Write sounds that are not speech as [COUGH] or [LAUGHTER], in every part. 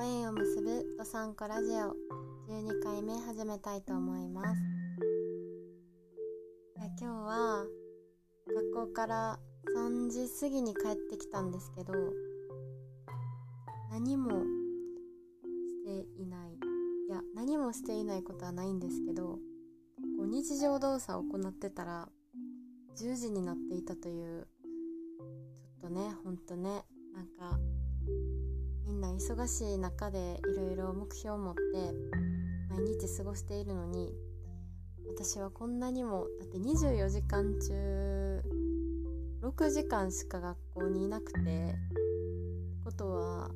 ご縁を結ぶどさんこラジオ12回目始めたいと思います。いや今日は学校から3時過ぎに帰ってきたんですけど何もしていない。いや何もしていないことはないんですけどこう日常動作を行ってたら10時になっていたというちょっとねほんとねなんかな忙しい中でいろいろ目標を持って毎日過ごしているのに私はこんなにもだって24時間中6時間しか学校にいなくてってことは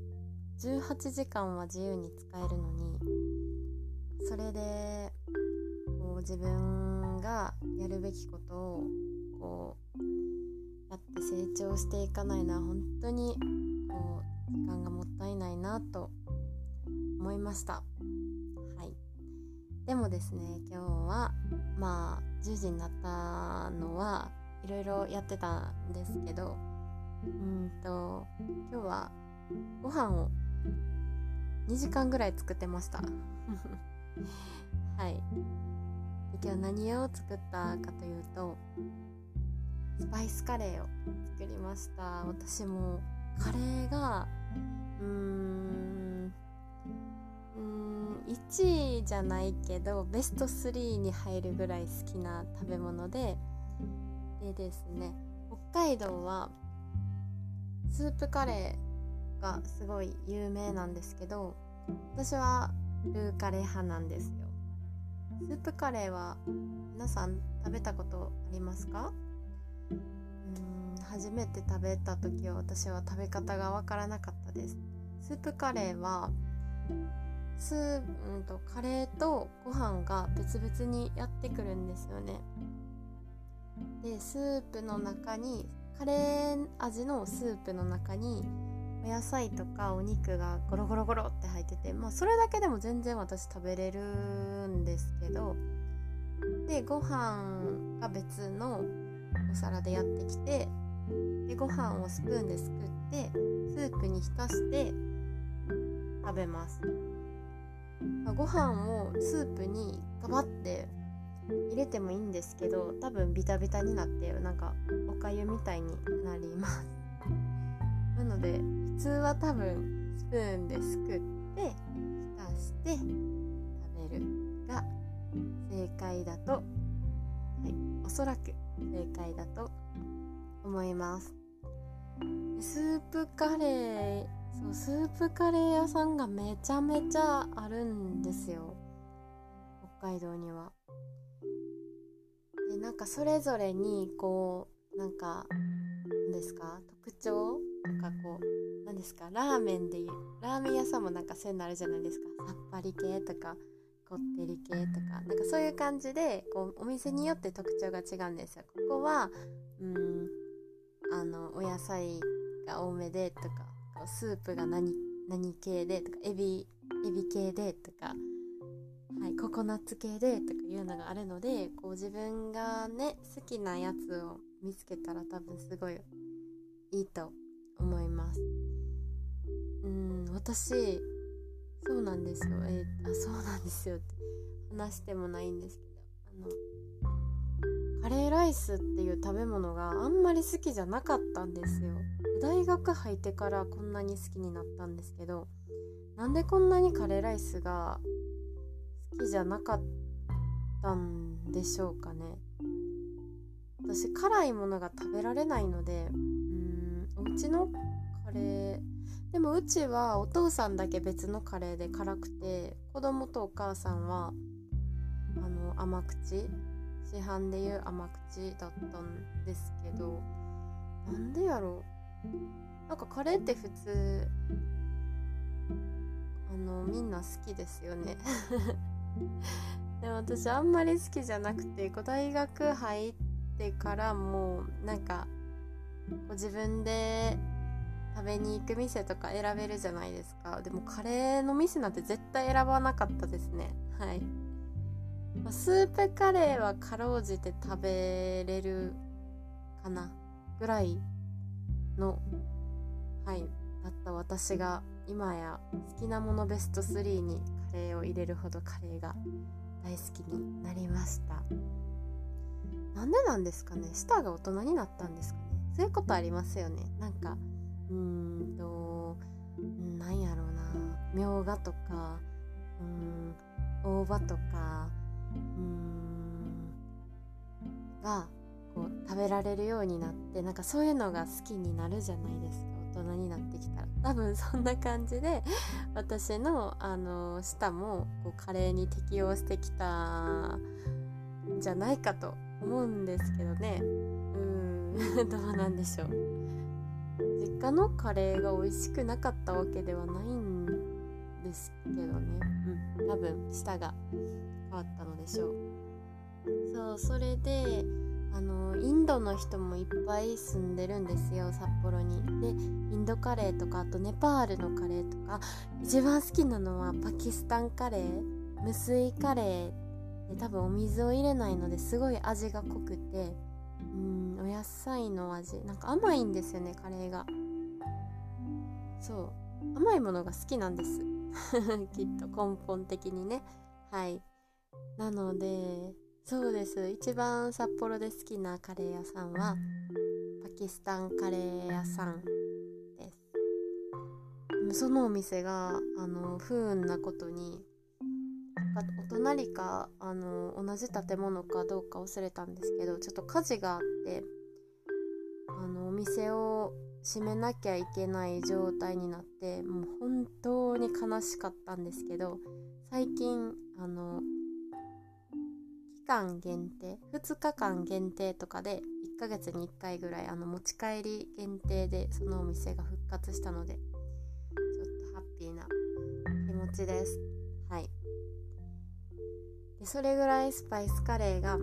18時間は自由に使えるのにそれでこう自分がやるべきことをこうやって成長していかないのは本当にこう時間がもったいないなと思いました。はい。でもですね今日はまあ10時になったのはいろいろやってたんですけどうんと今日はご飯を2時間ぐらい作ってました。はい。で今日何を作ったかというとスパイスカレーを作りました。私もカレーがうーんうん1位じゃないけどベスト3に入るぐらい好きな食べ物ででですね北海道はスープカレーがすごい有名なんですけど私はルーカレー派なんですよ。スープカレーは皆さん食べたことありますか？うん初めて食べた時は私は食べ方がわからなかったです。スープカレーはスーうんとカレーとご飯が別々にやってくるんですよね。でスープの中にカレー味のスープの中にお野菜とかお肉がゴロゴロゴロって入っててまあそれだけでも全然私食べれるんですけどでご飯が別のお皿でやってきてでご飯をスプーンですくってスープに浸して食べます。ご飯をスープにガバって入れてもいいんですけど多分ビタビタになってなんかおかゆみたいになります。[LAUGHS] なので普通は多分スプーンですくって浸して食べるが正解だと、はい、おそらく正解だと思います。スープカレーそうスープカレー屋さんがめちゃめちゃあるんですよ。北海道には。でなんかそれぞれにこうなんか何ですか？特徴？とかこう何ですか？ラーメンでいうラーメン屋さんもなんかそういうのあるじゃないですか。さっぱり系とかこってり系とか。なんかそういう感じでこうお店によって特徴が違うんですよ。ここはうんあのお野菜が多めでとかスープが何何系でとかエビエビ系でとかはい、ココナッツ系でとかいうのがあるのでこう自分がね好きなやつを見つけたら多分すごいいいと思います。うん私そうなんですよえー、あそうなんですよって話してもないんですけどあのカレーライスっていう食べ物があんまり好きじゃなかったんですよ。大学入ってからこんなに好きになったんですけどなんでこんなにカレーライスが好きじゃなかったんでしょうかね。私辛いものが食べられないのでうんお家のカレーでもうちはお父さんだけ別のカレーで辛くて子供とお母さんはあの甘口市販でいう甘口だったんですけどなんでやろう。なんかカレーって普通あのみんな好きですよね。[LAUGHS] でも私あんまり好きじゃなくて大学入ってからもうなんかこう自分で食べに行く店とか選べるじゃないですか。でもカレーの店なんて絶対選ばなかったですね。はい。まあスープカレーはかろうじて食べれるかなぐらいのはいだった私が今や好きなものベスト3にカレーを入れるほどカレーが大好きになりました。なんでなんですかね舌が大人になったんですかね。そういうことありますよね。なんかうーんとなんやろうな。みょうがとかうん大葉とかうん。がこう食べられるようになってなんかそういうのが好きになるじゃないですか。大人になってきたら。多分そんな感じで [LAUGHS] 私のあの舌もこうカレーに適応してきたんじゃないかと思うんですけどね。うん。[LAUGHS] どうなんでしょう。実家のカレーが美味しくなかったわけではないんですけどね。うん。多分舌が。変わったのでしょう。そうそれであのインドの人もいっぱい住んでるんですよ札幌に。でインドカレーとかあとネパールのカレーとか一番好きなのはパキスタンカレー無水カレーで多分お水を入れないのですごい味が濃くてうんお野菜の味。なんか甘いんですよねカレーが。そう。甘いものが好きなんです [LAUGHS] きっと根本的にね。はい。なのでそうです。一番札幌で好きなカレー屋さんはパキスタンカレー屋さんです。そのお店があの不運なことにお隣かあの同じ建物かどうか忘れたんですけどちょっと火事があってあのお店を閉めなきゃいけない状態になってもう本当に悲しかったんですけど最近あの間限定2日間限定とかで1ヶ月に1回ぐらいあの持ち帰り限定でそのお店が復活したのでちょっとハッピーな気持ちです。はい。でそれぐらいスパイスカレーが好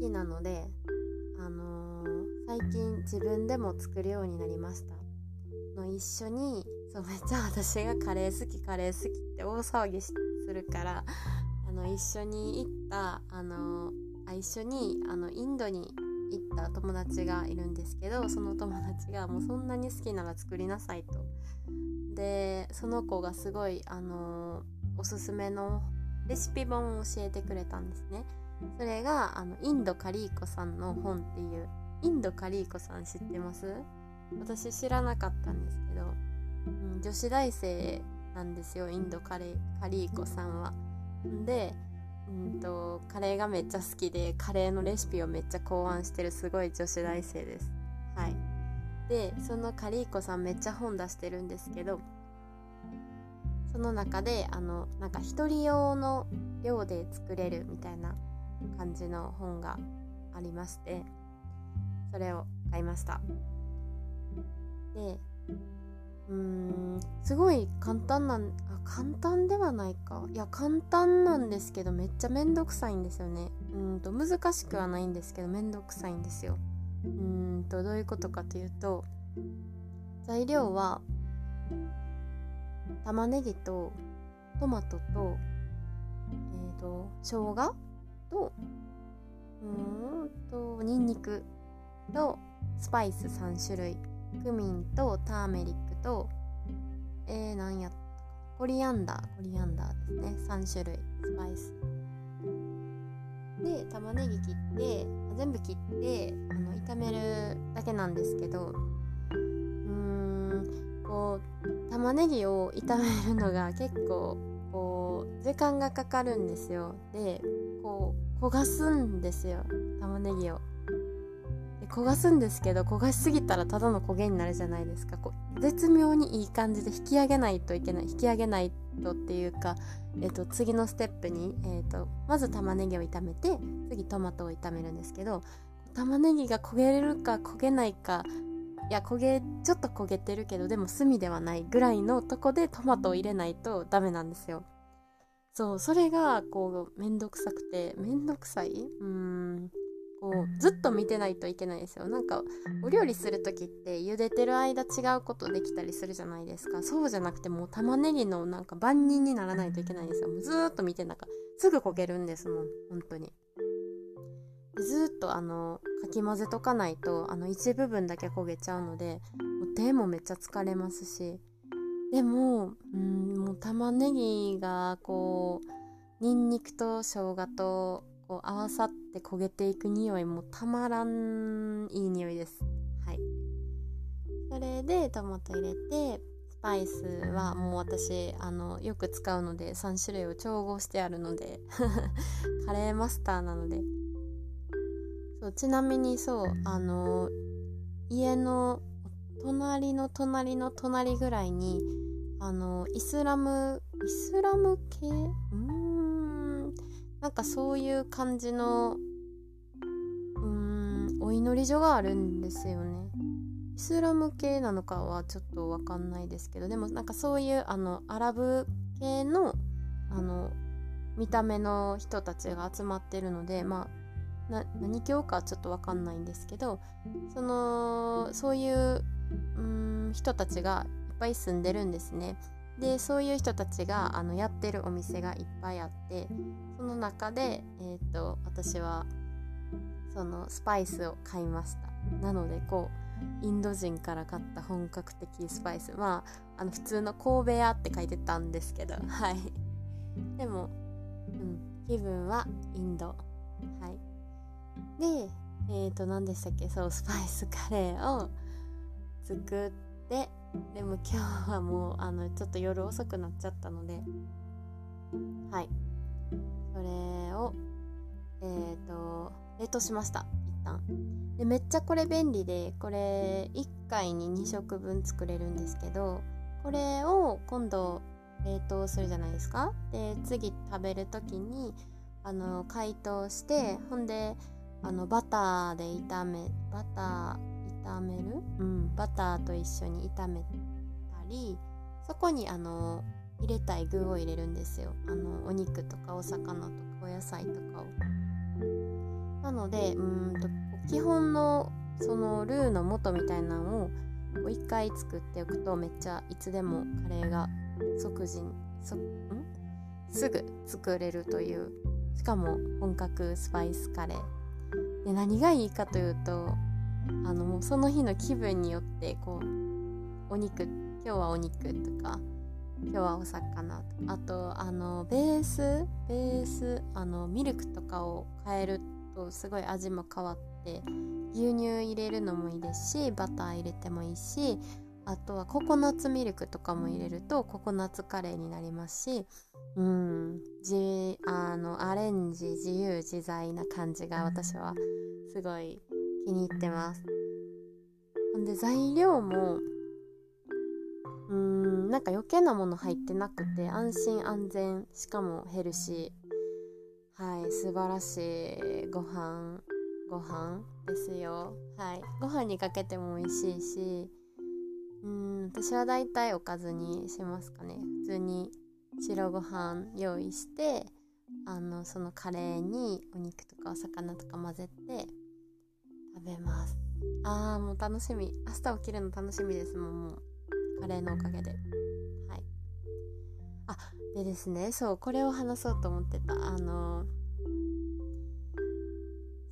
きなのであのー、最近自分でも作るようになりました。の一緒にそうめっちゃ私がカレー好きカレー好きって大騒ぎするからの一緒に行ったあのあ一緒にあのインドに行った友達がいるんですけどその友達がもうそんなに好きなら作りなさいと。でその子がすごいあのおすすめのレシピ本を教えてくれたんですね。それがあのインドカリーコさんの本っていうインドカリーコさん知ってます？私知らなかったんですけど、うん、女子大生なんですよインドカレカリーコさんは。でうんとカレーがめっちゃ好きでカレーのレシピをめっちゃ考案してるすごい女子大生です。はい。でそのカリーコさんめっちゃ本出してるんですけどその中であのなんか一人用の量で作れるみたいな感じの本がありましてそれを買いました。でうーんすごい簡単なあ簡単ではないか。いや簡単なんですけどめっちゃめんどくさいんですよね。うんと難しくはないんですけどめんどくさいんですよ。うんとどういうことかというと材料は玉ねぎとトマトとえっ、ー、と生姜とうんとニンニクとスパイス3種類。クミンとターメリックとえー、なんやコリアンダーコリアンダーですね。3種類。スパイス。で玉ねぎ切って全部切ってあの炒めるだけなんですけどうーんこう玉ねぎを炒めるのが結構こう時間がかかるんですよ。でこう焦がすんですよ。玉ねぎを。焦がすんですけど焦がしすぎたらただの焦げになるじゃないですか。こう絶妙にいい感じで引き上げないといけない引き上げないとっていうか、えーと、次のステップに、えーと、まず玉ねぎを炒めて次トマトを炒めるんですけど玉ねぎが焦げれるか焦げないかいや焦げちょっと焦げてるけどでも炭ではないぐらいのとこでトマトを入れないとダメなんですよ。そうそれがこうめんどくさくてめんどくさい？うん。こうずっと見てないといけないですよ。なんかお料理する時って茹でてる間違うことできたりするじゃないですか。そうじゃなくてもう玉ねぎのなんか万人にならないといけないんですよ。もうずっと見てなんかすぐ焦げるんですもん。本当に。ずっとあのかき混ぜとかないとあの一部分だけ焦げちゃうのでう手もめっちゃ疲れますし。でもうんもう玉ねぎがこうにんにくと生姜とこう合わさって焦げていく匂いもたまらんいい匂いです。はい。それでトマト入れてスパイスはもう私あのよく使うので3種類を調合してあるので [LAUGHS] カレーマスターなので。そうちなみにそうあの家の隣の隣の隣ぐらいにあのイスラムイスラム系？ん？なんかそういう感じのうんお祈り所があるんですよねイスラム系なのかはちょっと分かんないですけどでもなんかそういうあのアラブ系のあの見た目の人たちが集まってるのでまあ何教かちょっと分かんないんですけどそのそういううん人たちがいっぱい住んでるんですね。でそういう人たちがあのやってるお店がいっぱいあってその中で、えーと、私はそのスパイスを買いました。なのでこうインド人から買った本格的スパイス。まああの普通の神戸屋って書いてたんですけど [LAUGHS] はい。でも、うん、気分はインド。はい。でえっ、ー、と何でしたっけ？そうスパイスカレーを作ってでも今日はもうあのちょっと夜遅くなっちゃったのではい。それをえっ、ー、と冷凍しました一旦。でめっちゃこれ便利でこれ1回に2食分作れるんですけどこれを今度冷凍するじゃないですか？で次食べる時にあの解凍してほんであのバターで炒めバター炒める、うん、バターと一緒に炒めたりそこにあの入れたい具を入れるんですよ。あのお肉とかお魚とかお野菜とかを。なのでうんと基本のそのルーの素みたいなのを一回作っておくとめっちゃいつでもカレーが即時にそん？すぐ作れるという。しかも本格スパイスカレー。で何がいいかというとあのもうその日の気分によってこうお肉今日はお肉とか今日はお魚あとあのベースベースあのミルクとかを変えるとすごい味も変わって牛乳入れるのもいいですしバター入れてもいいしあとはココナッツミルクとかも入れるとココナッツカレーになりますしうんじあのアレンジ自由自在な感じが私はすごい気に入ってます。ほんで材料もうーんなんか余計なもの入ってなくて安心安全しかもヘルシー。はい素晴らしいご飯ご飯ですよ。はいご飯にかけても美味しいし。うん私はだいたいおかずにしますかね。普通に白ご飯用意してあのそのカレーにお肉とかお魚とか混ぜて食べます。あーもう楽しみ。明日起きるの楽しみですもんもう。カレーのおかげで。はい。あでですねそうこれを話そうと思ってた。あの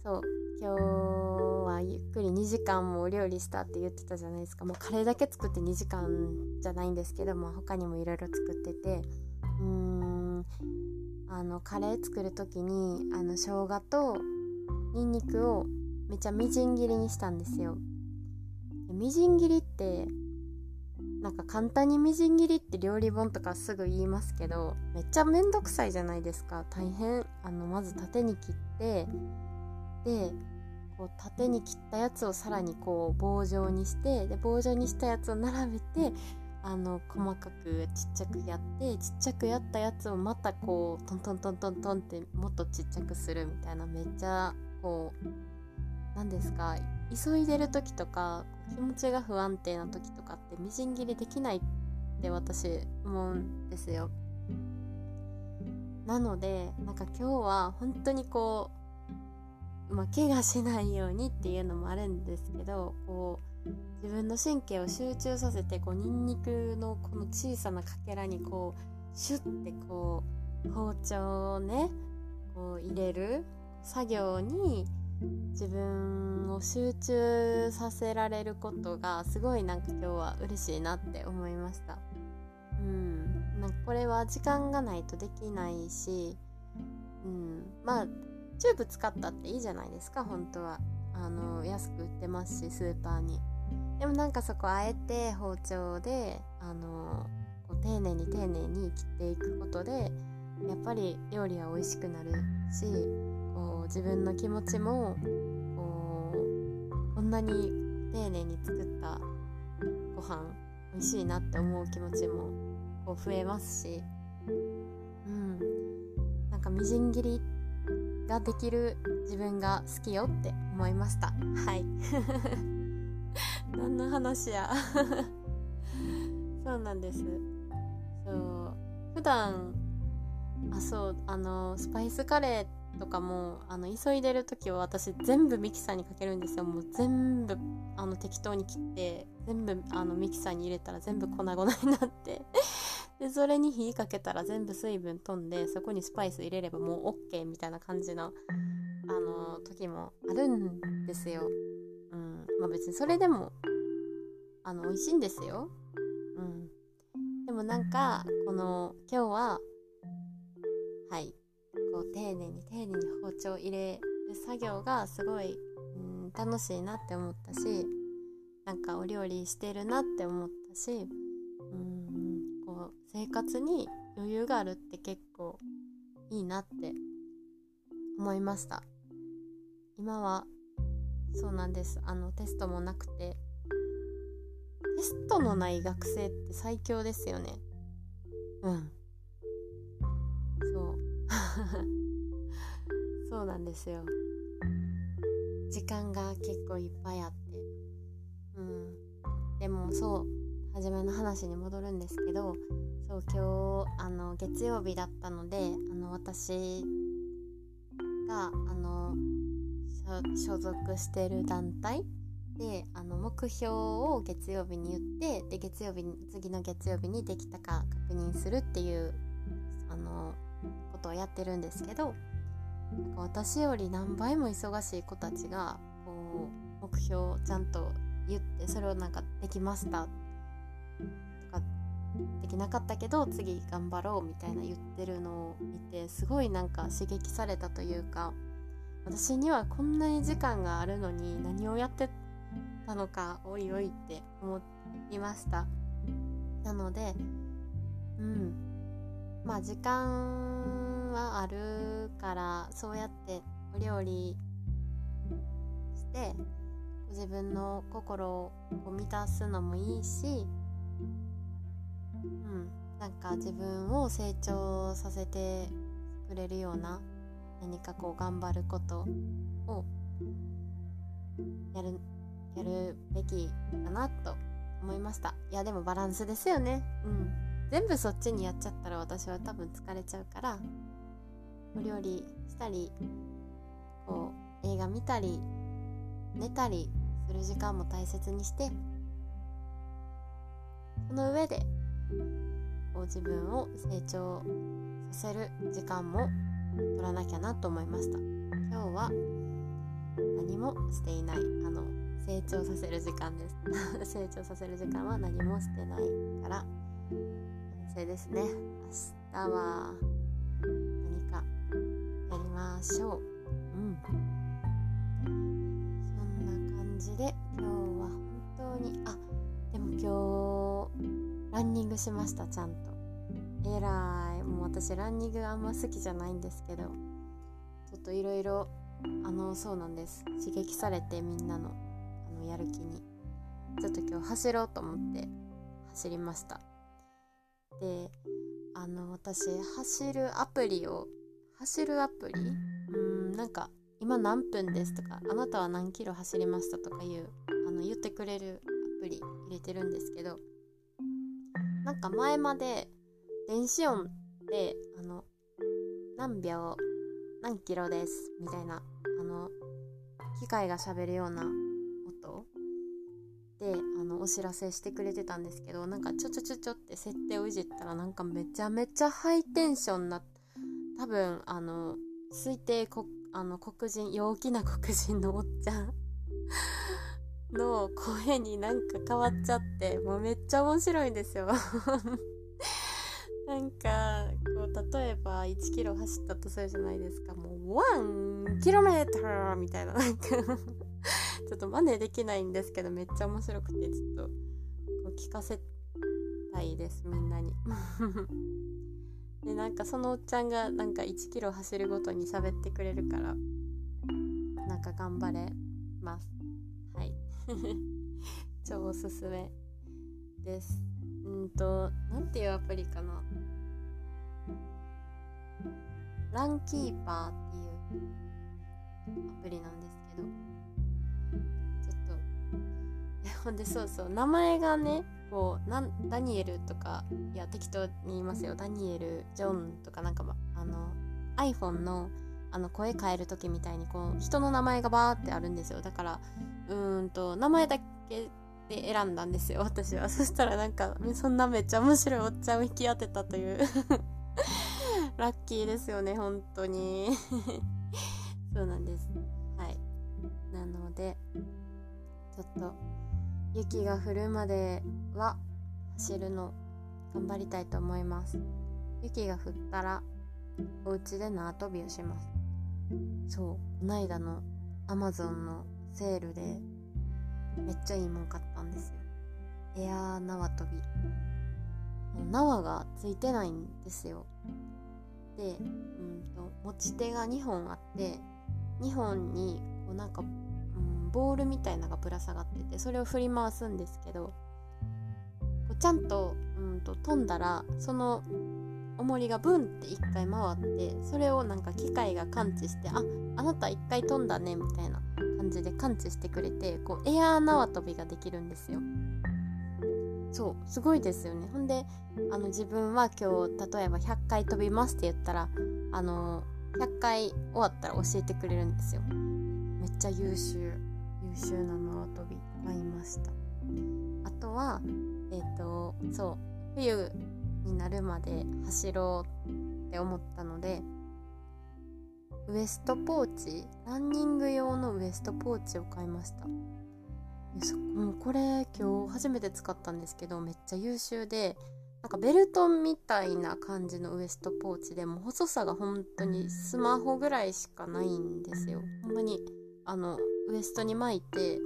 そう今日はゆっくり2時間もお料理したって言ってたじゃないですか。もうカレーだけ作って2時間じゃないんですけども他にもいろいろ作ってて。うーんあのカレー作る時にあの生姜とニンニクをめちゃみじん切りにしたんですよ。みじん切りってなんか簡単にみじん切りって料理本とかすぐ言いますけどめっちゃめんどくさいじゃないですか。大変。あのまず縦に切ってでこう縦に切ったやつをさらにこう棒状にしてで棒状にしたやつを並べてあの細かくちっちゃくやってちっちゃくやったやつをまたこうトントントントントンってもっとちっちゃくするみたいなめっちゃこう何ですか急いでる時とか気持ちが不安定な時とかってみじん切りできないって私思うんですよ。なのでなんか今日は本当にこうまあ怪我しないようにっていうのもあるんですけどこう自分の神経を集中させてこうニンニクのこの小さなかけらにこうシュッてこう包丁をねこう入れる作業に自分を集中させられることがすごいなんか今日は嬉しいなって思いました。うん。なんかこれは時間がないとできないしうん。まあチューブ使ったっていいじゃないですか本当は。あの安く売ってますしスーパーに。でもなんかそこあえて包丁であのこう丁寧に丁寧に切っていくことでやっぱり料理は美味しくなるしこう自分の気持ちもこうこんなに丁寧に作ったご飯美味しいなって思う気持ちもこう増えますしうん。なんかみじん切りができる自分が好きよって思いました。はい。[LAUGHS] 何の話や。[LAUGHS] そうなんです。そう。普段あそうあのスパイスカレーってとかもあの急いでる時は私全部ミキサーにかけるんですよ。もう全部あの適当に切って全部あのミキサーに入れたら全部粉々になって。[LAUGHS] でそれに火かけたら全部水分飛んでそこにスパイス入れればもう OK みたいな感じのあの時もあるんですよ。うん、まあ別にそれでもあの美味しいんですよ。うん、でもなんかこの今日ははい。こう丁寧に丁寧に包丁を入れる作業がすごい、うん、楽しいなって思ったしなんかお料理してるなって思ったし、うん、こう生活に余裕があるって結構いいなって思いました。今はそうなんです。あのテストもなくて。テストのない学生って最強ですよね。うん [LAUGHS] そうなんですよ。時間が結構いっぱいあって。うん。でもそう初めの話に戻るんですけどそう今日あの月曜日だったのであの私があの所属してる団体であの目標を月曜日に言ってで月曜日に次の月曜日にできたか確認するっていうあのことをやってるんですけど私より何倍も忙しい子たちがこう目標をちゃんと言ってそれをなんかできましたとかできなかったけど次頑張ろうみたいな言ってるのを見てすごいなんか刺激されたというか私にはこんなに時間があるのに何をやってたのかおいおいって思いました。なのでうん。まあ時間はあるからそうやってお料理して自分の心を満たすのもいいしうんなんか自分を成長させてくれるような何かこう頑張ることをやるやるべきだなと思いました。いやでもバランスですよね。うん。全部そっちにやっちゃったら私は多分疲れちゃうからお料理したりこう映画見たり寝たりする時間も大切にしてその上でこう自分を成長させる時間も取らなきゃなと思いました。今日は何もしていないあの成長させる時間です。[LAUGHS] 成長させる時間は何もしてないから生ですね。明日はやりましょう。うん。そんな感じで今日は本当にあでも今日ランニングしましたちゃんと。えらい。もう私ランニングあんま好きじゃないんですけど。ちょっといろいろあのそうなんです。刺激されてみんなのあのやる気に。ちょっと今日走ろうと思って走りました。であの私走るアプリを走るアプリ？うんなんか今何分ですとかあなたは何キロ走りましたとかいうあの言ってくれるアプリ入れてるんですけどなんか前まで電子音であの何秒何キロですみたいなあの機械がしゃべるような音であのお知らせしてくれてたんですけどなんかちょちょちょちょって設定をいじったらなんかめちゃめちゃハイテンションになって多分あの推定こあの黒人陽気な黒人のおっちゃん [LAUGHS] の声になんか変わっちゃってもうめっちゃ面白いんですよ。[LAUGHS] なんかこう例えば1キロ走ったとするじゃないですか。もう1キロメートルみたいななんか。[LAUGHS] ちょっと真似できないんですけどめっちゃ面白くてちょっとこう聞かせたいですみんなに。でなんかそのおっちゃんがなんか1キロ走るごとに喋ってくれるからなんか頑張れます。はい。[LAUGHS] 超おすすめです。うんとなんていうアプリかな。ランキーパーっていうアプリなんですほんでそうそう。名前がねこうなダニエルとかいや適当に言いますよ。ダニエルジョンとかなんかあの iPhone のあの声変える時みたいにこう人の名前がバーってあるんですよ。だからうーんと名前だけで選んだんですよ私は。そしたらなんかそんなめっちゃ面白いおっちゃんを引き当てたという [LAUGHS] ラッキーですよね本当に。[LAUGHS] そうなんです。はい。なのでちょっと雪が降るまでは走るの頑張りたいと思います。雪が降ったらお家で縄跳びをします。そうこないだのアマゾンのセールでめっちゃいいもん買ったんですよ。エアー縄跳び。縄がついてないんですよ。で、うんと、持ち手が2本あって2本にこうなんか、ボールみたいなのがぶら下がっててそれを振り回すんですけどちゃんと,、うんと飛んだらその重りがブンって1回回ってそれをなんか機械が感知してああなた1回飛んだねみたいな感じで感知してくれてこうエアー縄跳びができるんですよ。そうすごいですよね。ほんであの自分は今日例えば100回飛びますって言ったらあの100回終わったら教えてくれるんですよ。めっちゃ優秀。優秀な縄跳び買いました。あとはえっ、ー、とそう冬になるまで走ろうって思ったのでウエストポーチランニング用のウエストポーチを買いました。もうこれ今日初めて使ったんですけどめっちゃ優秀でなんかベルトみたいな感じのウエストポーチでも細さが本当にスマホぐらいしかないんですよ。ほんまにあのウエストに巻いて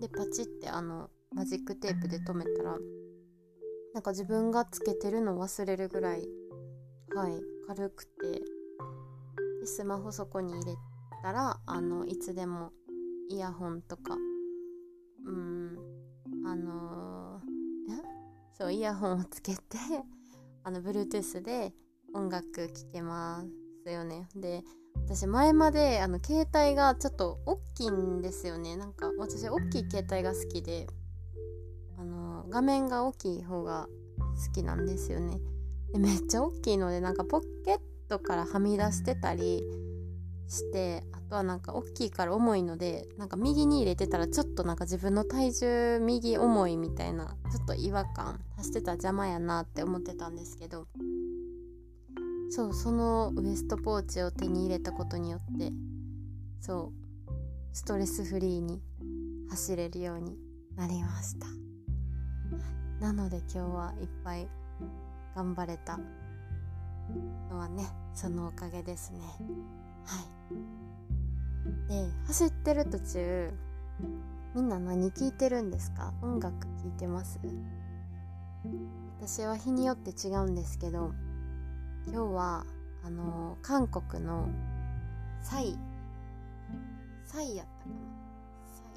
でパチってあのマジックテープで留めたらなんか自分がつけてるの忘れるぐらいはい軽くてでスマホそこに入れたらあのいつでもイヤホンとかうんあのー、そうイヤホンをつけてあの Bluetooth で音楽聴けますよね。で私前まであの携帯がちょっと大きいんですよね。なんか私大きい携帯が好きであの画面が大きい方が好きなんですよね。でめっちゃ大きいのでなんかポケットからはみ出してたりしてあとはなんか大きいから重いのでなんか右に入れてたらちょっとなんか自分の体重右重いみたいなちょっと違和感足してたら邪魔やなって思ってたんですけどそうそのウエストポーチを手に入れたことによってそうストレスフリーに走れるようになりました。なので今日はいっぱい頑張れたのはねそのおかげですね。はい。で走ってる途中みんな何聞いてるんですか？音楽聴いてます？私は日によって違うんですけど今日はあの、韓国のサイサイやったかな？サイ。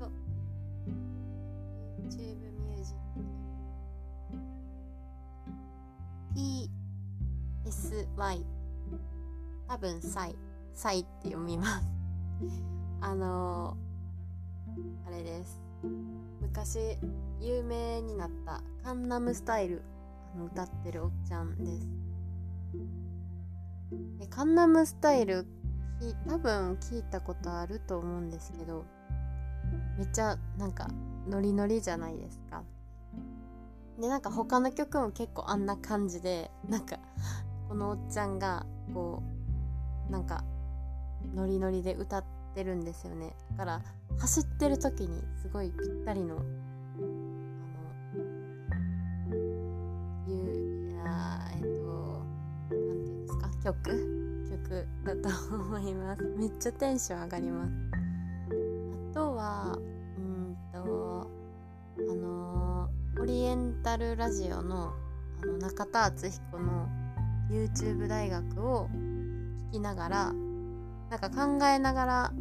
と YouTube ミュージック PSY 多分サイ。サイって読みます。あの、あれです。昔有名になったカンナムスタイル。あの歌ってるおっちゃんです。でカンナムスタイル多分聞いたことあると思うんですけどめっちゃなんかノリノリじゃないですか。でなんか他の曲も結構あんな感じでなんかこのおっちゃんがこうなんかノリノリで歌ってるんですよね。だから走ってる時にすごいぴったりの曲曲だと思います。[LAUGHS] めっちゃテンション上がります。あとはうんとあのオリエンタルラジオのあの中田敦彦の YouTube 大学を聞きながらなんか考えながら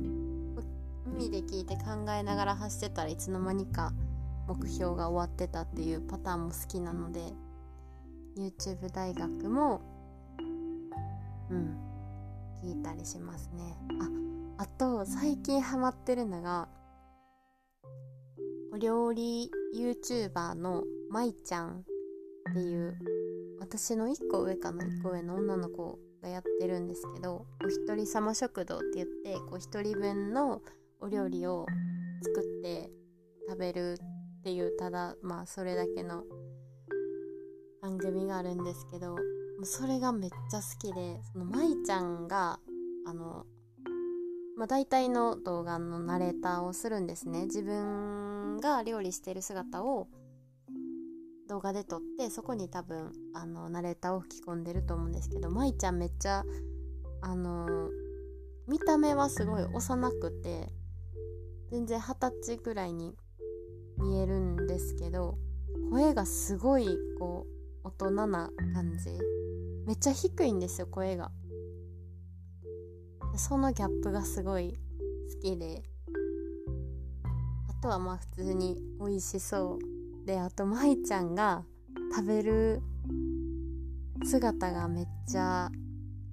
耳で聞いて考えながら走ってたらいつの間にか目標が終わってたっていうパターンも好きなので YouTube 大学もうん。聞いたりしますね。ああと最近ハマってるのがお料理 YouTuber のまいちゃんっていう私の1個上かな1個上の女の子がやってるんですけどお一人様食堂って言ってこう1人分のお料理を作って食べるっていうただまあそれだけの番組があるんですけどそれがめっちゃ好きでその舞ちゃんがあのまあ、大体の動画のナレーターをするんですね。自分が料理してる姿を動画で撮ってそこに多分あのナレーターを吹き込んでると思うんですけど舞ちゃんめっちゃあの見た目はすごい幼くて全然二十歳ぐらいに見えるんですけど声がすごいこう大人な感じ。めっちゃ低いんですよ声が。そのギャップがすごい好きで。あとはまあ普通に美味しそう。であと舞ちゃんが食べる姿がめっちゃ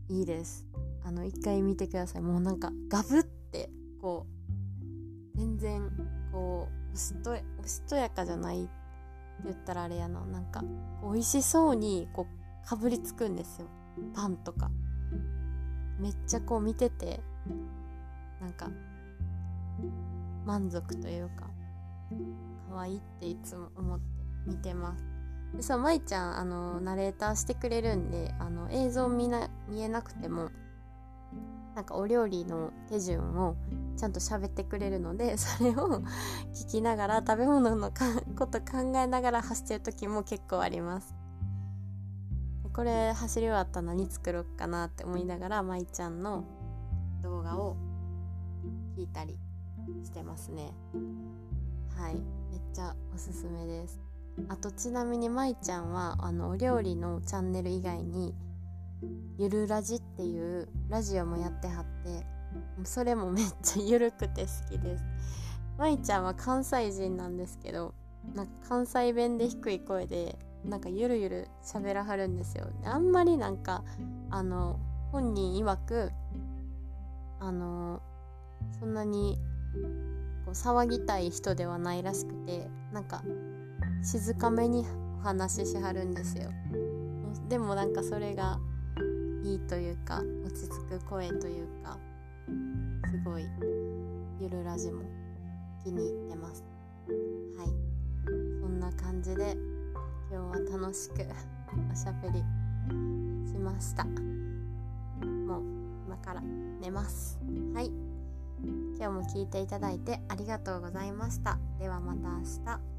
いいです。あの一回見てください。もうなんかガブってこう全然こうおしとおしとやかじゃないって言ったらあれやななんか美味しそうにこうかぶりつくんですよ。パンとか。めっちゃこう見ててなんか満足というか可愛いっていつも思って見てます。でそう舞ちゃんあのナレーターしてくれるんであの映像見な見えなくてもなんかお料理の手順をちゃんと喋ってくれるのでそれを聞きながら食べ物のこと考えながら走ってる時も結構あります。これ走り終わったら何作ろうかなって思いながら舞ちゃんの動画を聞いたりしてますね。はい。めっちゃおすすめです。あとちなみに舞ちゃんはあのお料理のチャンネル以外にゆるラジっていうラジオもやってはってそれもめっちゃゆるくて好きです。舞ちゃんは関西人なんですけどなんか関西弁で低い声でなんかゆるゆる喋らはるんですよ。あんまりなんかあの本人曰くあのそんなにこう騒ぎたい人ではないらしくてなんか静かめにお話ししはるんですよ。でもなんかそれがいいというか落ち着く声というかすごいゆるラジも気に入ってます。はい。な感じで今日は楽しく [LAUGHS] おしゃべりしました。もう今から寝ます。はい。今日も聞いていただいてありがとうございました。ではまた明日。